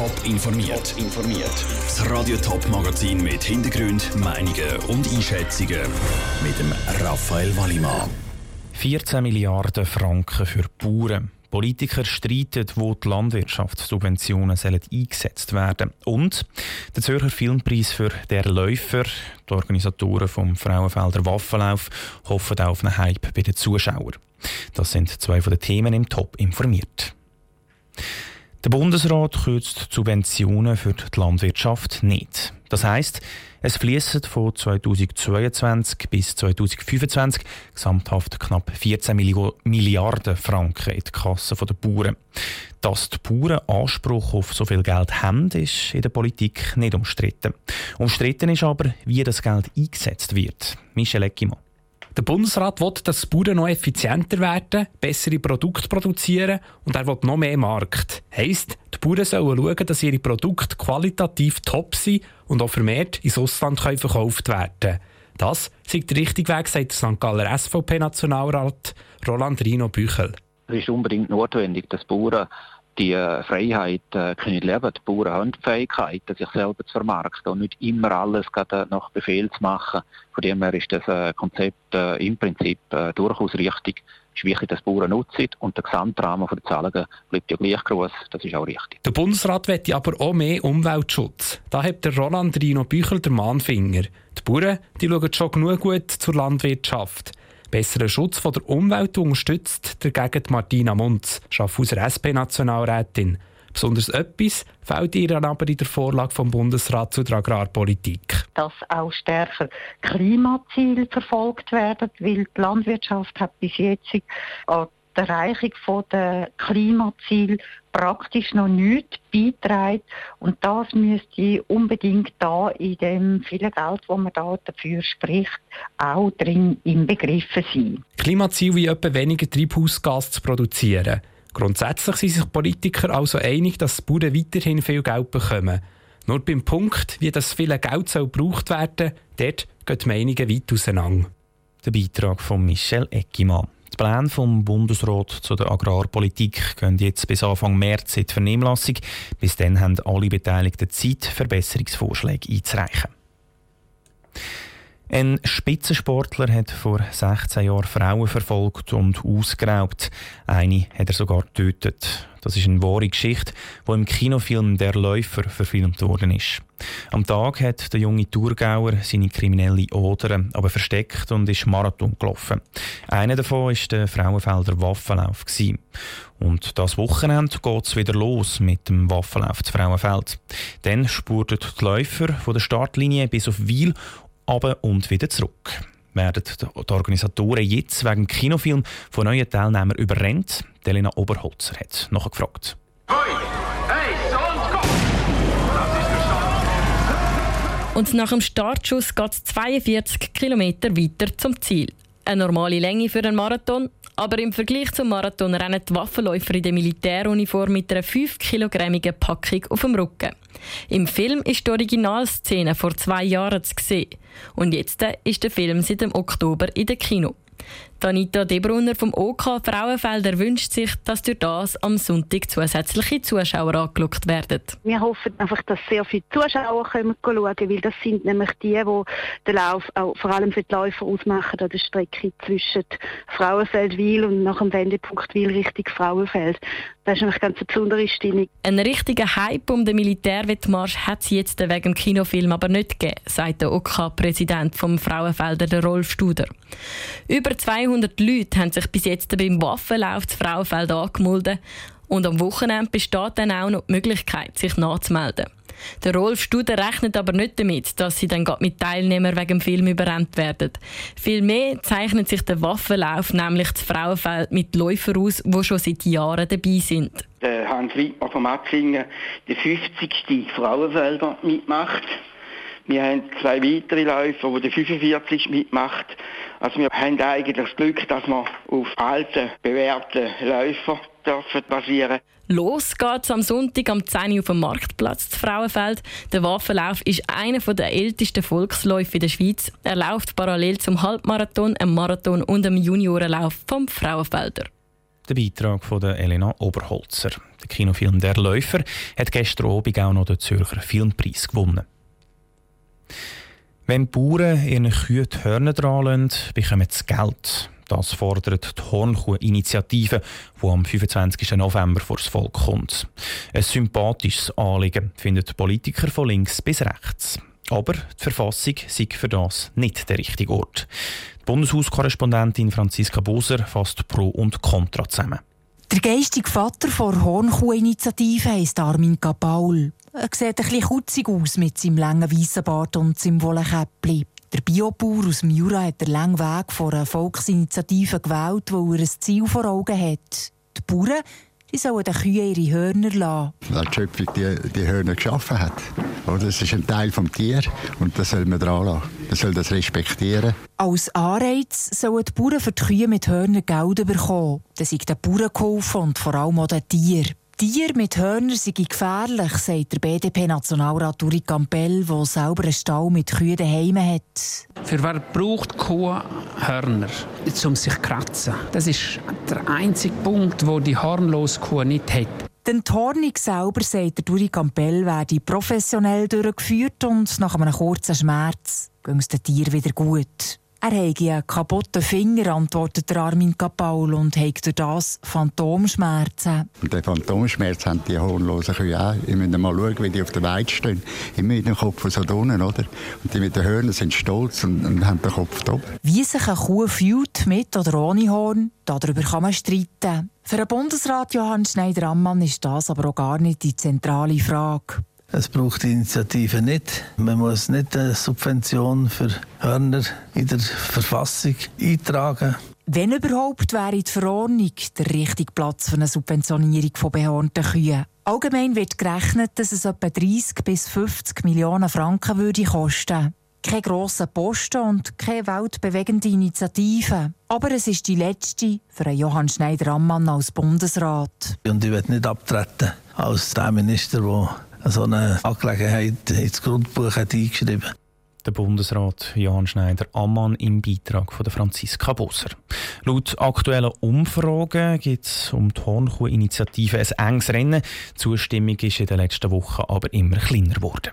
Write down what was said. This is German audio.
Top informiert. informiert. Das Radio Top Magazin mit Hintergrund, Meinungen und Einschätzungen mit dem Raphael Wallimann. 14 Milliarden Franken für Bauern. Politiker streiten, wo die Landwirtschaftssubventionen sollen eingesetzt werden Und der Zürcher Filmpreis für «Der Läufer». Die Organisatoren vom Frauenfelder Waffenlauf hoffen auf einen Hype bei den Zuschauern. Das sind zwei von den Themen im Top informiert. Der Bundesrat kürzt Subventionen für die Landwirtschaft nicht. Das heißt, es fließen von 2022 bis 2025 gesamthaft knapp 14 Milliarden Franken in die Kasse der Bauern. Dass die Bauern Anspruch auf so viel Geld haben, ist in der Politik nicht umstritten. Umstritten ist aber, wie das Geld eingesetzt wird. Michel Eckimann. Der Bundesrat will, dass die Bauern noch effizienter werden, bessere Produkte produzieren und er will noch mehr Markt. Heisst, die Bauern sollen schauen, dass ihre Produkte qualitativ top sind und auch vermehrt ins Ausland verkauft werden Das ist der richtige Weg, sagt der St. Galler SVP-Nationalrat Roland Rino Büchel. Es ist unbedingt notwendig, dass Bauern die äh, Freiheit äh, können leben. Die Bauern haben die Fähigkeit, sich selber zu vermarkten und nicht immer alles nach Befehl zu machen. Von dem her ist das äh, Konzept äh, im Prinzip äh, durchaus richtig. Es ist wichtig, dass die Bauern nutzen und der Gesamtrahmen der Zahlungen bleibt ja gleich groß. Das ist auch richtig. Der Bundesrat möchte aber auch mehr Umweltschutz. Da hat der Roland Rino Büchel der Mahnfinger. Die Bauern die schauen schon genug gut zur Landwirtschaft. Besseren Schutz von der Umwelt unterstützt dagegen Martina Munz, Schaffhauser SP-Nationalrätin. Besonders etwas fehlt ihr aber in der Vorlage vom Bundesrat zur Agrarpolitik. Dass auch stärker Klimaziele verfolgt werden, weil die Landwirtschaft hat bis jetzt die Erreichung der Klimaziele praktisch noch nichts beiträgt. Und das müsste unbedingt da in dem vielen Geld, das man da dafür spricht, auch drin inbegriffen sein. Klimaziel wie etwa weniger Treibhausgas zu produzieren. Grundsätzlich sind sich Politiker also einig, dass die Bauern weiterhin viel Geld bekommen. Nur beim Punkt, wie das viele Geld soll gebraucht werden dort gehen die Meinungen weit auseinander. Der Beitrag von Michel Eckimann. Pläne vom Bundesrat zu der Agrarpolitik gehen jetzt bis Anfang März in die Vernehmlassung. Bis dann haben alle Beteiligten Zeit, Verbesserungsvorschläge einzureichen. Ein Spitzensportler hat vor 16 Jahren Frauen verfolgt und ausgeraubt. Eine hat er sogar getötet. Das ist eine wahre Geschichte, die im Kinofilm Der Läufer verfilmt worden ist. Am Tag hat der junge Thurgauer seine kriminelle Odern aber versteckt und ist Marathon gelaufen. Einer davon war der Frauenfelder Waffenlauf. Und das Wochenende geht es wieder los mit dem Waffenlauf zu Frauenfeld. Dann spurten die Läufer von der Startlinie bis auf Wiel aber und wieder zurück. Werden die Organisatoren jetzt wegen Kinofilm von neuen Teilnehmern überrennt? Delina Oberholzer hat nachher gefragt. Und nach dem Startschuss geht es 42 Kilometer weiter zum Ziel. Eine normale Länge für einen Marathon, aber im Vergleich zum Marathon rennen die Waffenläufer in der Militäruniform mit einer 5-kilogrammigen Packung auf dem Rücken. Im Film ist die Originalszene vor zwei Jahren zu sehen. Und jetzt ist der Film seit dem Oktober in den Kino. Anita Debrunner vom OK Frauenfelder wünscht sich, dass durch das am Sonntag zusätzliche Zuschauer angeschaut werden. Wir hoffen einfach, dass sehr viele Zuschauer kommen schauen weil das sind nämlich die, die den Lauf auch vor allem für die Läufer ausmachen an der Strecke zwischen Frauenfeld-Wil und nach dem Wendepunkt Wil Richtung Frauenfeld. Das ist nämlich ganz besondere Stimmung. Ein richtiger Hype um den Militärwettmarsch hat es jetzt wegen dem Kinofilm aber nicht gegeben, sagt der OK-Präsident vom Frauenfelder, der Rolf Studer. Über 200 Leute haben sich bis jetzt beim Waffenlauf zu Frauenfeld angemeldet und am Wochenende besteht dann auch noch die Möglichkeit, sich nachzumelden. Der Rolf Studer rechnet aber nicht damit, dass sie dann mit Teilnehmern wegen dem Film überrannt werden. Vielmehr zeichnet sich der Waffenlauf nämlich das Frauenfeld mit Läufern aus, die schon seit Jahren dabei sind. Der Hans Wittmer von Matzingen, der 50. Frauenfelder mitmacht. Wir haben zwei weitere Läufer, die der 45 mitmacht. Also wir haben eigentlich das Glück, dass wir auf alten, bewährten Läufer dürfen basieren Los geht's am Sonntag am 10 Uhr auf dem Marktplatz zu Frauenfeld. Der Waffenlauf ist einer der ältesten Volksläufe in der Schweiz. Er läuft parallel zum Halbmarathon, einem Marathon und einem Juniorenlauf vom Frauenfelder. Der Beitrag von der Elena Oberholzer. Der Kinofilm Der Läufer hat gestern Abend auch noch den Zürcher Filmpreis gewonnen. Wenn die Bauern ihren Kühen die Hörner dran bekommen sie Geld. Das fordert die Hornkuh-Initiative, die am 25. November vor das Volk kommt. Ein sympathisches Anliegen, finden Politiker von links bis rechts. Aber die Verfassung sei für das nicht der richtige Ort. Die Bundeshauskorrespondentin Franziska Boser fasst Pro und Contra zusammen. Der geistige Vater der Hornkuh-Initiative heisst Armin Kapaul. Er sieht ein bisschen kutzig aus mit seinem langen weißen Bart und seinem Wollenkäppli. Der Biobauer aus dem Jura hat den langen Weg vor einer Volksinitiative gewählt, weil er ein Ziel vor Augen hat. Die Bauern die sollen den Kühen ihre Hörner lassen. Weil die Schöpfung die, die Hörner geschaffen hat. Das ist ein Teil des Tier und das soll man dran lassen. Man soll das respektieren. Als Anreiz sollen die Bauern für die Kühe mit Hörnern Geld bekommen. Das ist den Bauern geholfen und vor allem auch den Tieren. Tiere mit Hörnern sind gefährlich, sagt der BDP-Nationalrat Uri Campbell, der selber einen Stall mit Kühen daheim hat. Für wer braucht Kuh Hörner, um sich zu kratzen? Das ist der einzige Punkt, wo die hornlose Kuh nicht hat. Die Hornung selber, sagt der Uri Campbell, werde professionell durchgeführt und nach einem kurzen Schmerz ging es den Tier wieder gut. Er habe einen kaputten Finger, antwortet Armin Kapaul, und hat durch das Phantomschmerzen. Und den Phantomschmerz haben die hornlosen Kühe auch. Ich muss mal schauen, wie die auf der Weide stehen. Immer mit dem Kopf so unten, oder? Und die mit den Hörnern sind stolz und, und haben den Kopf top. Wie sich eine Kuh fühlt, mit oder ohne Horn, darüber kann man streiten. Für den Bundesrat Johann Schneider-Ammann ist das aber auch gar nicht die zentrale Frage. Es braucht die Initiative nicht. Man muss nicht eine Subvention für Hörner in der Verfassung eintragen. Wenn überhaupt, wäre die Verordnung der richtige Platz für eine Subventionierung von behornten Kühen. Allgemein wird gerechnet, dass es etwa 30 bis 50 Millionen Franken würde kosten. Keine grossen Posten und keine weltbewegende Initiative. Aber es ist die letzte für Johann Schneider-Ammann als Bundesrat. Und ich werde nicht abtreten als der Minister, der so eine Angelegenheit ins Grundbuch hat eingeschrieben der Bundesrat Johann Schneider Ammann im Beitrag von Franziska Bosser. Laut aktuellen Umfragen gibt es um die Hornkuh-Initiative ein enges Rennen. Die Zustimmung ist in den letzten Wochen aber immer kleiner geworden.